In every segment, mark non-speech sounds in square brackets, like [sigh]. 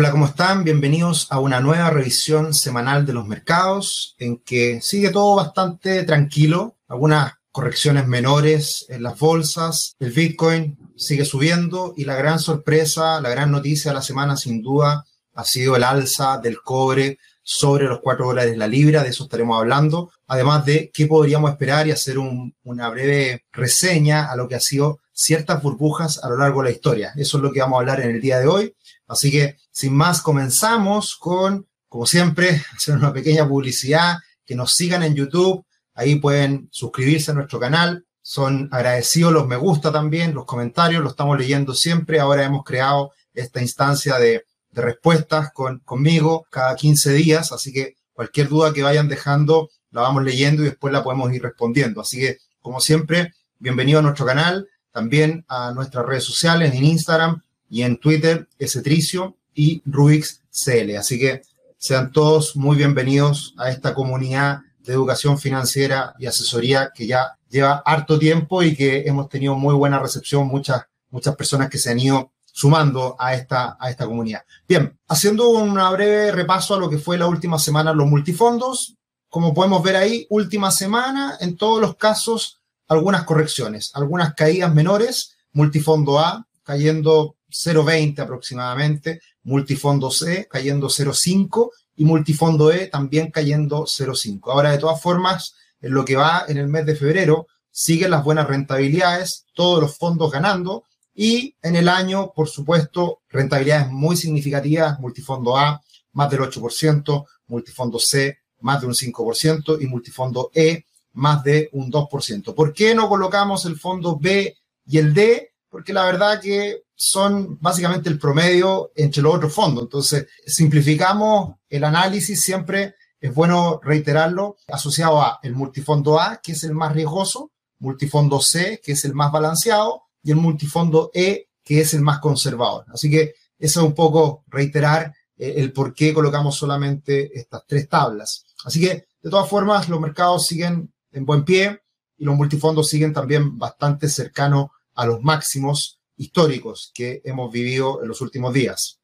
Hola, ¿cómo están? Bienvenidos a una nueva revisión semanal de los mercados en que sigue todo bastante tranquilo, algunas correcciones menores en las bolsas, el Bitcoin sigue subiendo y la gran sorpresa, la gran noticia de la semana sin duda ha sido el alza del cobre sobre los 4 dólares la libra, de eso estaremos hablando, además de qué podríamos esperar y hacer una breve reseña a lo que ha sido ciertas burbujas a lo largo de la historia. Eso es lo que vamos a hablar en el día de hoy. Así que, sin más, comenzamos con, como siempre, [laughs] hacer una pequeña publicidad, que nos sigan en YouTube, ahí pueden suscribirse a nuestro canal, son agradecidos los me gusta también, los comentarios, lo estamos leyendo siempre, ahora hemos creado esta instancia de, respuestas con, conmigo cada 15 días, así que cualquier duda que vayan dejando la vamos leyendo y después la podemos ir respondiendo. Así que, como siempre, bienvenido a nuestro canal, también a nuestras redes sociales en Instagram, y en Twitter Tricio y Rubix CL. Así que sean todos muy bienvenidos a esta comunidad de educación financiera y asesoría que ya lleva harto tiempo y que hemos tenido muy buena recepción, muchas, muchas personas que se han ido sumando a esta, a esta comunidad. Bien, haciendo un breve repaso a lo que fue la última semana los multifondos, como podemos ver ahí, última semana, en todos los casos, algunas correcciones, algunas caídas menores, multifondo A cayendo 0,20 aproximadamente, multifondo C cayendo 0,5 y multifondo E también cayendo 0,5. Ahora, de todas formas, en lo que va en el mes de febrero, siguen las buenas rentabilidades, todos los fondos ganando y en el año, por supuesto, rentabilidades muy significativas, multifondo A más del 8%, multifondo C más de un 5% y multifondo E más de un 2%. ¿Por qué no colocamos el fondo B y el D? Porque la verdad que son básicamente el promedio entre los otros fondos. Entonces, simplificamos el análisis siempre, es bueno reiterarlo, asociado a el multifondo A, que es el más riesgoso, multifondo C, que es el más balanceado, y el multifondo E, que es el más conservador. Así que eso es un poco reiterar eh, el por qué colocamos solamente estas tres tablas. Así que, de todas formas, los mercados siguen en buen pie y los multifondos siguen también bastante cercanos a los máximos históricos que hemos vivido en los últimos días.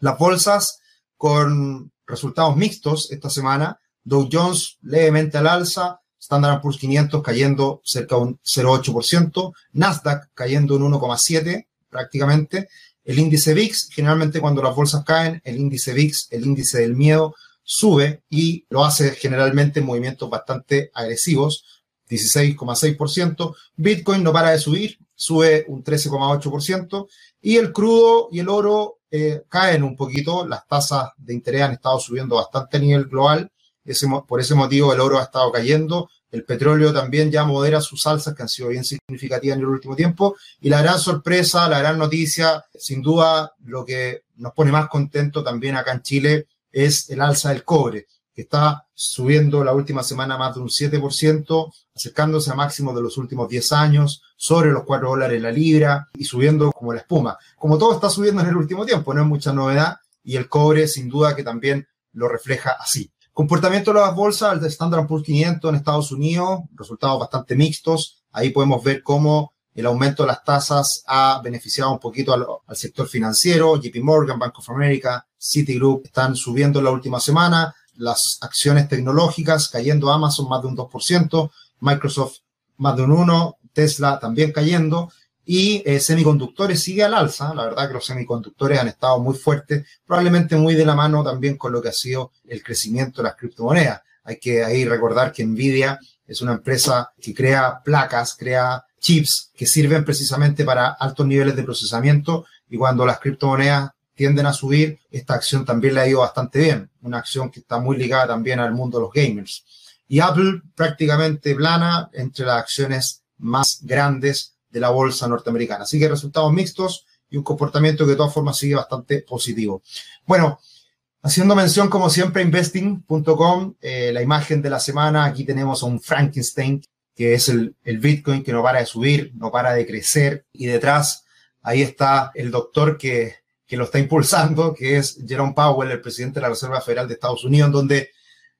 Las bolsas con resultados mixtos esta semana, Dow Jones levemente al alza, Standard Poor's 500 cayendo cerca de un 0,8%, Nasdaq cayendo un 1,7% prácticamente, el índice VIX, generalmente cuando las bolsas caen, el índice VIX, el índice del miedo, sube y lo hace generalmente en movimientos bastante agresivos, 16,6%. Bitcoin no para de subir, sube un 13,8%, y el crudo y el oro eh, caen un poquito, las tasas de interés han estado subiendo bastante a nivel global, por ese motivo el oro ha estado cayendo, el petróleo también ya modera sus alzas que han sido bien significativas en el último tiempo, y la gran sorpresa, la gran noticia, sin duda lo que nos pone más contento también acá en Chile es el alza del cobre que está subiendo la última semana más de un 7%, acercándose a máximo de los últimos 10 años, sobre los 4 dólares la libra y subiendo como la espuma. Como todo está subiendo en el último tiempo, no es mucha novedad y el cobre sin duda que también lo refleja así. Comportamiento de las bolsas, el Standard Poor's 500 en Estados Unidos, resultados bastante mixtos. Ahí podemos ver cómo el aumento de las tasas ha beneficiado un poquito al, al, sector financiero. JP Morgan, Bank of America, Citigroup están subiendo en la última semana las acciones tecnológicas cayendo Amazon más de un 2%, Microsoft más de un 1%, Tesla también cayendo y eh, semiconductores sigue al alza. La verdad que los semiconductores han estado muy fuertes, probablemente muy de la mano también con lo que ha sido el crecimiento de las criptomonedas. Hay que ahí recordar que Nvidia es una empresa que crea placas, crea chips que sirven precisamente para altos niveles de procesamiento y cuando las criptomonedas tienden a subir, esta acción también le ha ido bastante bien, una acción que está muy ligada también al mundo de los gamers. Y Apple prácticamente plana entre las acciones más grandes de la bolsa norteamericana. Así que resultados mixtos y un comportamiento que de todas formas sigue bastante positivo. Bueno, haciendo mención como siempre investing.com, eh, la imagen de la semana, aquí tenemos a un Frankenstein, que es el, el Bitcoin que no para de subir, no para de crecer y detrás ahí está el doctor que que lo está impulsando, que es Jerome Powell, el presidente de la Reserva Federal de Estados Unidos, donde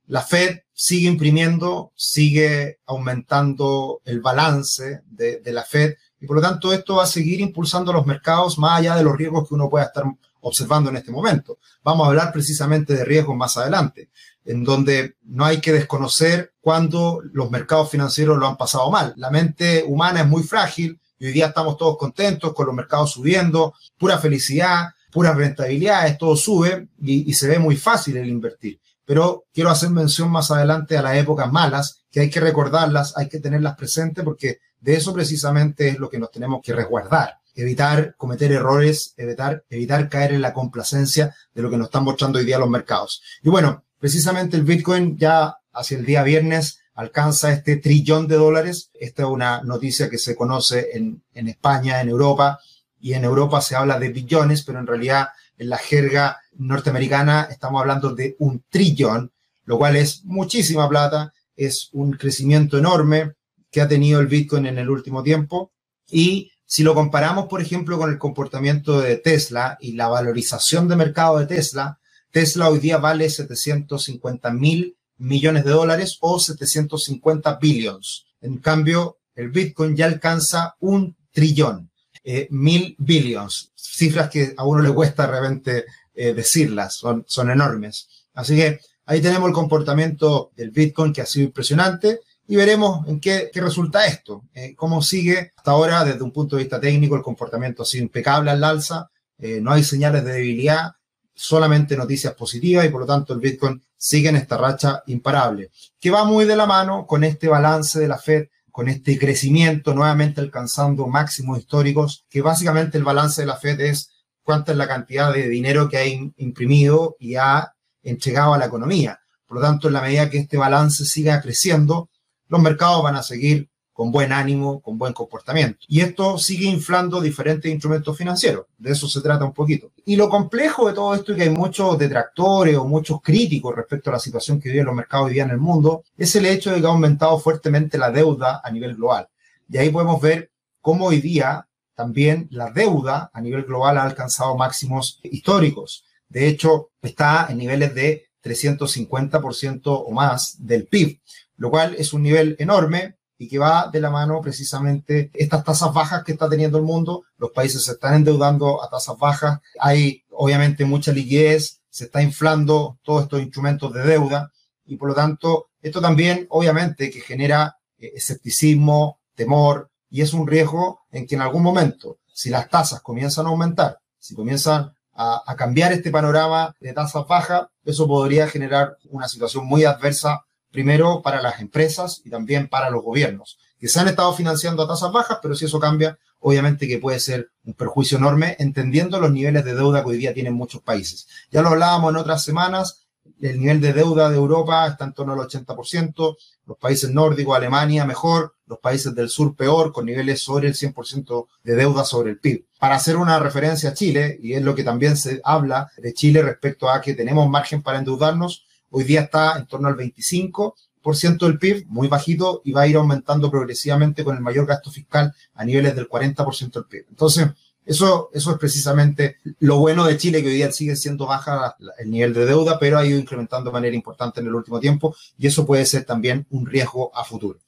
la Fed sigue imprimiendo, sigue aumentando el balance de, de, la Fed y por lo tanto esto va a seguir impulsando los mercados más allá de los riesgos que uno pueda estar observando en este momento. Vamos a hablar precisamente de riesgos más adelante, en donde no hay que desconocer cuando los mercados financieros lo han pasado mal. La mente humana es muy frágil y hoy día estamos todos contentos con los mercados subiendo, pura felicidad, puras rentabilidades, todo sube y, y se ve muy fácil el invertir. Pero quiero hacer mención más adelante a las épocas malas, que hay que recordarlas, hay que tenerlas presentes porque de eso precisamente es lo que nos tenemos que resguardar evitar cometer errores, evitar, evitar caer en la complacencia de lo que nos están mostrando hoy día los mercados. Y bueno, precisamente el Bitcoin ya hacia el día viernes alcanza este trillón de dólares. Esta es una noticia que se conoce en, en España, en Europa, y en Europa se habla de billones, pero en realidad en la jerga norteamericana estamos hablando de un trillón, lo cual es muchísima plata, es un crecimiento enorme que ha tenido el Bitcoin en el último tiempo y si lo comparamos, por ejemplo, con el comportamiento de Tesla y la valorización de mercado de Tesla, Tesla hoy día vale 750 mil millones de dólares o 750 billions. En cambio, el Bitcoin ya alcanza un trillón, eh, mil billions, cifras que a uno le cuesta de repente eh, decirlas, son, son enormes. Así que ahí tenemos el comportamiento del Bitcoin que ha sido impresionante y veremos en qué, qué resulta esto, eh, cómo sigue hasta ahora desde un punto de vista técnico el comportamiento ha sido impecable al alza, eh, no hay señales de debilidad, solamente noticias positivas y por lo tanto el Bitcoin sigue en esta racha imparable, que va muy de la mano con este balance de la Fed, con este crecimiento nuevamente alcanzando máximos históricos, que básicamente el balance de la Fed es cuánta es la cantidad de dinero que ha imprimido y ha entregado a la economía. Por lo tanto, en la medida que este balance siga creciendo, los mercados van a seguir con buen ánimo, con buen comportamiento. Y esto sigue inflando diferentes instrumentos financieros. De eso se trata un poquito. Y lo complejo de todo esto es que hay muchos detractores o muchos críticos respecto a la situación que viven los mercados hoy día en el mundo, es el hecho de que ha aumentado fuertemente la deuda a nivel global. Y ahí podemos ver cómo hoy día también la deuda a nivel global ha alcanzado máximos históricos. De hecho, está en niveles de 350% o más del PIB lo cual es un nivel enorme y que va de la mano precisamente estas tasas bajas que está teniendo el mundo. Los países se están endeudando a tasas bajas, hay obviamente mucha liquidez, se está inflando todos estos instrumentos de deuda. Y por lo tanto esto también obviamente que genera eh, escepticismo, temor. Y es un riesgo en que en algún momento, si las tasas comienzan a aumentar, si comienzan a, a cambiar este panorama de tasas bajas, eso podría generar una situación muy adversa primero para las empresas y también para los gobiernos, que se han estado financiando a tasas bajas, pero si eso cambia, obviamente que puede ser un perjuicio enorme, entendiendo los niveles de deuda que hoy día tienen muchos países. Ya lo hablábamos en otras semanas, el nivel de deuda de Europa está en torno al 80%, los países nórdicos, Alemania mejor, los países del sur peor, con niveles sobre el 100% de deuda sobre el PIB. Para hacer una referencia a Chile, y es lo que también se habla de Chile respecto a que tenemos margen para endeudarnos, Hoy día está en torno al 25% del PIB, muy bajito, y va a ir aumentando progresivamente con el mayor gasto fiscal a niveles del 40% del PIB. Entonces, eso, eso es precisamente lo bueno de Chile, que hoy día sigue siendo baja el nivel de deuda, pero ha ido incrementando de manera importante en el último tiempo y eso puede ser también un riesgo a futuro.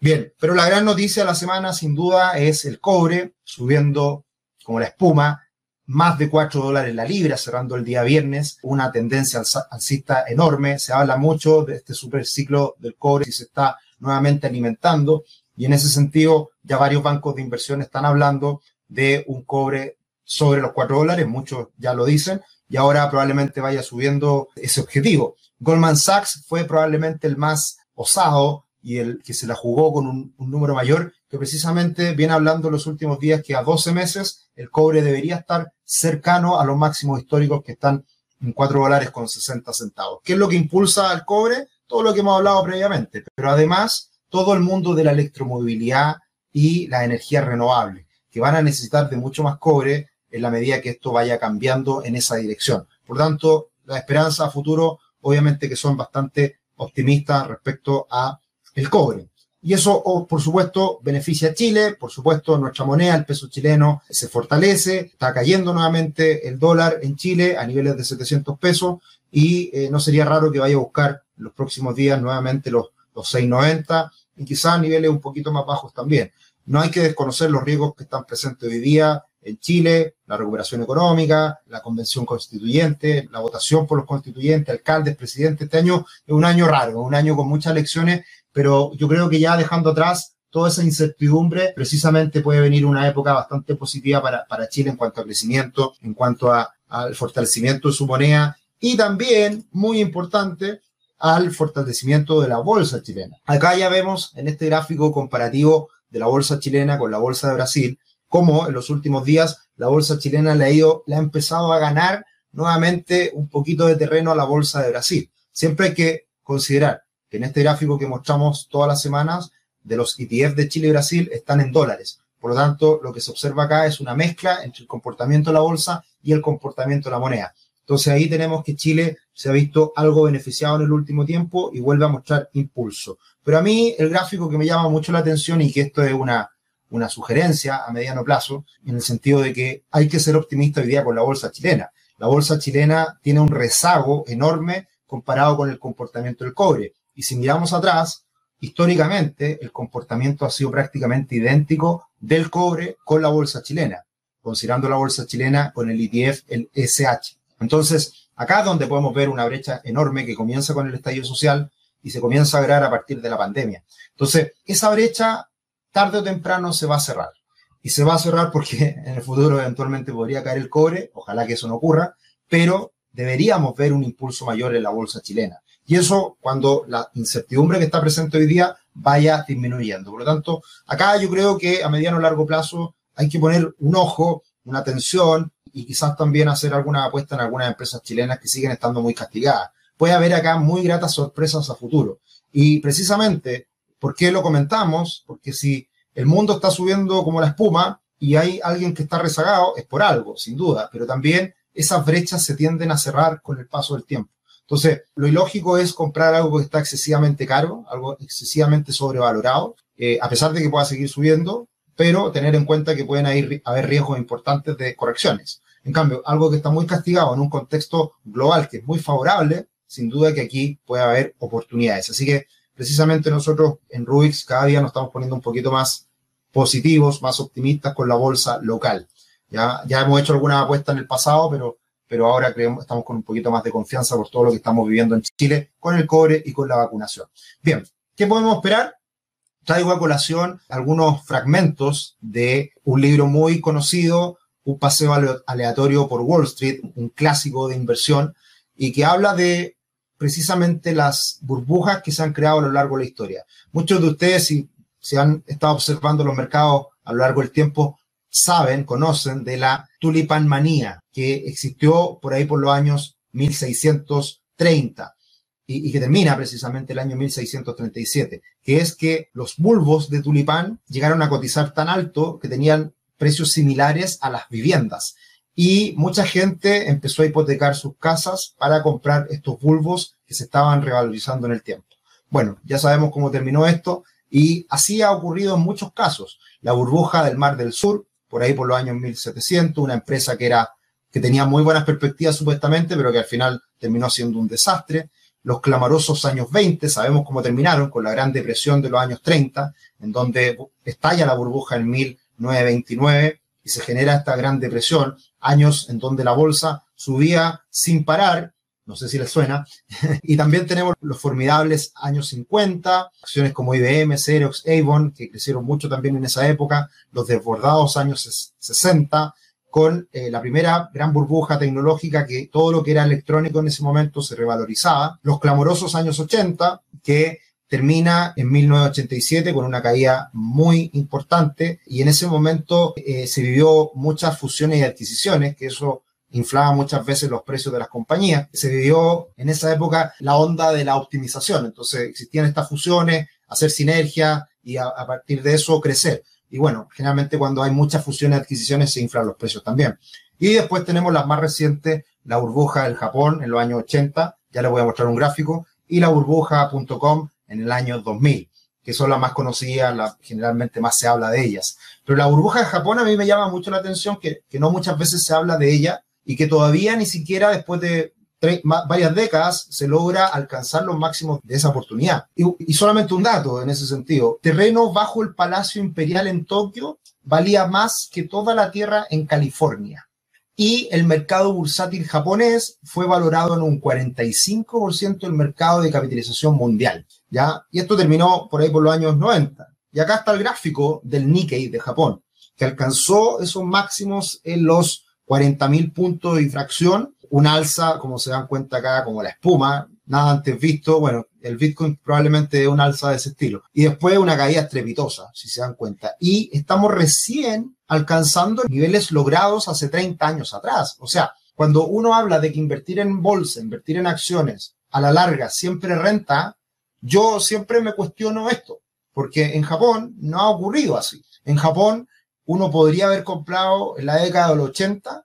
Bien, pero la gran noticia de la semana sin duda es el cobre subiendo como la espuma más de 4 dólares la libra cerrando el día viernes, una tendencia alcista enorme, se habla mucho de este superciclo del cobre y se está nuevamente alimentando y en ese sentido ya varios bancos de inversión están hablando de un cobre sobre los 4 dólares, muchos ya lo dicen, y ahora probablemente vaya subiendo ese objetivo. Goldman Sachs fue probablemente el más osado y el que se la jugó con un, un número mayor, que precisamente viene hablando los últimos días que a 12 meses el cobre debería estar cercano a los máximos históricos que están en 4 dólares con 60 centavos. ¿Qué es lo que impulsa al cobre? Todo lo que hemos hablado previamente, pero además todo el mundo de la electromovilidad y la energía renovable, que van a necesitar de mucho más cobre en la medida que esto vaya cambiando en esa dirección. Por tanto, la esperanza a futuro, obviamente que son bastante optimistas respecto a el cobre. Y eso, por supuesto, beneficia a Chile, por supuesto, nuestra moneda, el peso chileno, se fortalece, está cayendo nuevamente el dólar en Chile a niveles de 700 pesos y eh, no sería raro que vaya a buscar en los próximos días nuevamente los, los 6,90 y quizás a niveles un poquito más bajos también. No hay que desconocer los riesgos que están presentes hoy día en Chile, la recuperación económica, la convención constituyente, la votación por los constituyentes, alcaldes, presidentes. Este año es un año raro, un año con muchas elecciones, pero yo creo que ya dejando atrás toda esa incertidumbre, precisamente puede venir una época bastante positiva para, para Chile en cuanto a crecimiento, en cuanto al fortalecimiento de su moneda y también, muy importante, al fortalecimiento de la bolsa chilena. Acá ya vemos en este gráfico comparativo de la bolsa chilena con la bolsa de Brasil, cómo en los últimos días la bolsa chilena le ha, ido, le ha empezado a ganar nuevamente un poquito de terreno a la bolsa de Brasil. Siempre hay que considerar en este gráfico que mostramos todas las semanas de los ETF de Chile y Brasil están en dólares. Por lo tanto, lo que se observa acá es una mezcla entre el comportamiento de la bolsa y el comportamiento de la moneda. Entonces ahí tenemos que Chile se ha visto algo beneficiado en el último tiempo y vuelve a mostrar impulso. Pero a mí el gráfico que me llama mucho la atención y que esto es una, una sugerencia a mediano plazo, en el sentido de que hay que ser optimista hoy día con la bolsa chilena. La bolsa chilena tiene un rezago enorme comparado con el comportamiento del cobre. Y si miramos atrás, históricamente el comportamiento ha sido prácticamente idéntico del cobre con la bolsa chilena, considerando la bolsa chilena con el ETF, el SH. Entonces, acá es donde podemos ver una brecha enorme que comienza con el estallido social y se comienza a agregar a partir de la pandemia. Entonces, esa brecha tarde o temprano se va a cerrar. Y se va a cerrar porque [laughs] en el futuro eventualmente podría caer el cobre, ojalá que eso no ocurra, pero deberíamos ver un impulso mayor en la bolsa chilena. Y eso cuando la incertidumbre que está presente hoy día vaya disminuyendo. Por lo tanto, acá yo creo que a mediano o largo plazo hay que poner un ojo, una atención y quizás también hacer alguna apuesta en algunas empresas chilenas que siguen estando muy castigadas. Puede haber acá muy gratas sorpresas a futuro. Y precisamente, ¿por qué lo comentamos? Porque si el mundo está subiendo como la espuma y hay alguien que está rezagado, es por algo, sin duda, pero también esas brechas se tienden a cerrar con el paso del tiempo. Entonces, lo ilógico es comprar algo que está excesivamente caro, algo excesivamente sobrevalorado, eh, a pesar de que pueda seguir subiendo, pero tener en cuenta que pueden haber, riesgos importantes de correcciones. En cambio, algo que está muy castigado en un contexto global que es muy favorable, sin duda que aquí puede haber oportunidades. Así que precisamente nosotros en Rubix cada día nos estamos poniendo un poquito más positivos, más optimistas con la bolsa local. Ya, ya hemos hecho alguna apuesta en el pasado, pero, pero ahora creemos, estamos con un poquito más de confianza por todo lo que estamos viviendo en Chile con el cobre y con la vacunación. Bien, ¿qué podemos esperar? Traigo a colación algunos fragmentos de un libro muy conocido un paseo aleatorio por Wall Street, un clásico de inversión, y que habla de precisamente las burbujas que se han creado a lo largo de la historia. Muchos de ustedes, si, se han estado observando los mercados a lo largo del tiempo, saben, conocen de la tulipan manía que existió por ahí por los años 1630 y, y, que termina precisamente el año 1637, que es que los bulbos de tulipán llegaron a cotizar tan alto que tenían precios similares a las viviendas. Y mucha gente empezó a hipotecar sus casas para comprar estos bulbos que se estaban revalorizando en el tiempo. Bueno, ya sabemos cómo terminó esto y así ha ocurrido en muchos casos. La burbuja del Mar del Sur, por ahí por los años 1700, una empresa que era que tenía muy buenas perspectivas supuestamente, pero que al final terminó siendo un desastre. Los clamorosos años 20, sabemos cómo terminaron con la Gran Depresión de los años 30, en donde estalla la burbuja en 1000 929 y se genera esta gran depresión, años en donde la bolsa subía sin parar, no sé si les suena, [laughs] y también tenemos los formidables años 50, acciones como IBM, Xerox, Avon, que crecieron mucho también en esa época, los desbordados años 60, con eh, la primera gran burbuja tecnológica que todo lo que era electrónico en ese momento se revalorizaba, los clamorosos años 80, que termina en 1987 con una caída muy importante y en ese momento eh, se vivió muchas fusiones y adquisiciones, que eso inflaba muchas veces los precios de las compañías. Se vivió en esa época la onda de la optimización, entonces existían estas fusiones, hacer sinergia y a, partir de eso crecer. Y bueno, generalmente cuando hay muchas fusiones y adquisiciones se inflan los precios también. Y después tenemos las más recientes, la burbuja del Japón en los años 80, ya les voy a mostrar un gráfico, y la burbuja.com en el año 2000, que son las más conocidas, la, generalmente más se habla de ellas. Pero la burbuja de Japón a mí me llama mucho la atención que, que no muchas veces se habla de ella y que todavía ni siquiera después de varias décadas se logra alcanzar los máximos de esa oportunidad. Y, solamente un dato en ese sentido, terreno bajo el Palacio Imperial en Tokio valía más que toda la tierra en California. Y el mercado bursátil japonés fue valorado en un 45% del mercado de capitalización mundial. ¿ya? Y esto terminó por ahí por los años 90. Y acá está el gráfico del Nikkei de Japón, que alcanzó esos máximos en los 40.000 puntos de infracción un alza, como se dan cuenta acá, como la espuma, nada antes visto. Bueno, el Bitcoin probablemente es un alza de ese estilo. Y después una caída estrepitosa, si se dan cuenta. Y estamos recién alcanzando niveles logrados hace 30 años atrás. O sea, cuando uno habla de que invertir en bolsa, invertir en acciones, a la larga siempre renta, yo siempre me cuestiono esto, porque en Japón no ha ocurrido así. En Japón uno podría haber comprado en la década del 80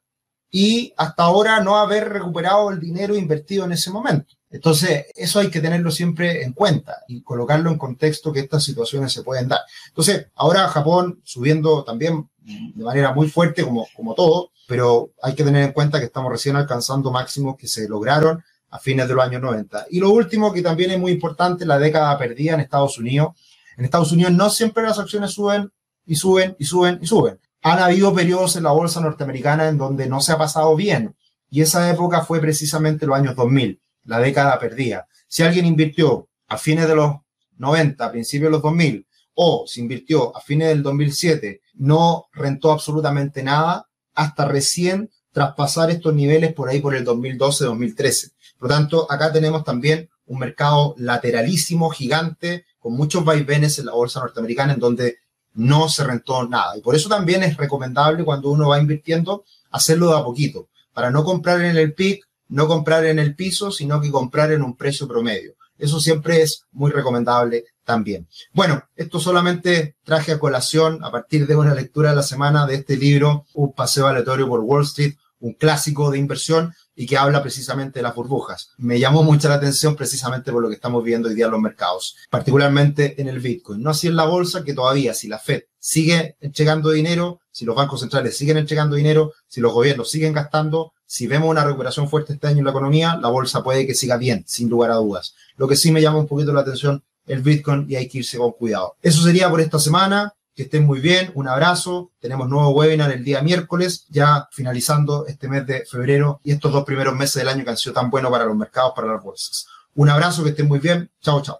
y hasta ahora no haber recuperado el dinero invertido en ese momento. Entonces, eso hay que tenerlo siempre en cuenta y colocarlo en contexto que estas situaciones se pueden dar. Entonces, ahora Japón subiendo también de manera muy fuerte como, como todo, pero hay que tener en cuenta que estamos recién alcanzando máximos que se lograron a fines de los años 90. Y lo último que también es muy importante, la década perdida en Estados Unidos. En Estados Unidos no siempre las acciones suben y suben y suben y suben han habido periodos en la bolsa norteamericana en donde no se ha pasado bien. Y esa época fue precisamente los años 2000, la década perdida. Si alguien invirtió a fines de los 90, a principios de los 2000, o se invirtió a fines del 2007, no rentó absolutamente nada hasta recién traspasar estos niveles por ahí por el 2012-2013. Por lo tanto, acá tenemos también un mercado lateralísimo, gigante, con muchos vaivenes en la bolsa norteamericana, en donde no se rentó nada. Y por eso también es recomendable cuando uno va invirtiendo hacerlo de a poquito, para no comprar en el pic, no comprar en el piso, sino que comprar en un precio promedio. Eso siempre es muy recomendable también. Bueno, esto solamente traje a colación a partir de una lectura de la semana de este libro, Un paseo aleatorio por Wall Street, un clásico de inversión y que habla precisamente de las burbujas. Me llamó mucho la atención precisamente por lo que estamos viendo hoy día en los mercados, particularmente en el Bitcoin. No así en la bolsa, que todavía si la Fed sigue entregando dinero, si los bancos centrales siguen entregando dinero, si los gobiernos siguen gastando, si vemos una recuperación fuerte este año en la economía, la bolsa puede que siga bien, sin lugar a dudas. Lo que sí me llama un poquito la atención el Bitcoin y hay que irse con cuidado. Eso sería por esta semana. Que estén muy bien, un abrazo. Tenemos nuevo webinar el día miércoles, ya finalizando este mes de febrero y estos dos primeros meses del año que han sido tan buenos para los mercados, para las bolsas. Un abrazo, que estén muy bien. Chao, chao.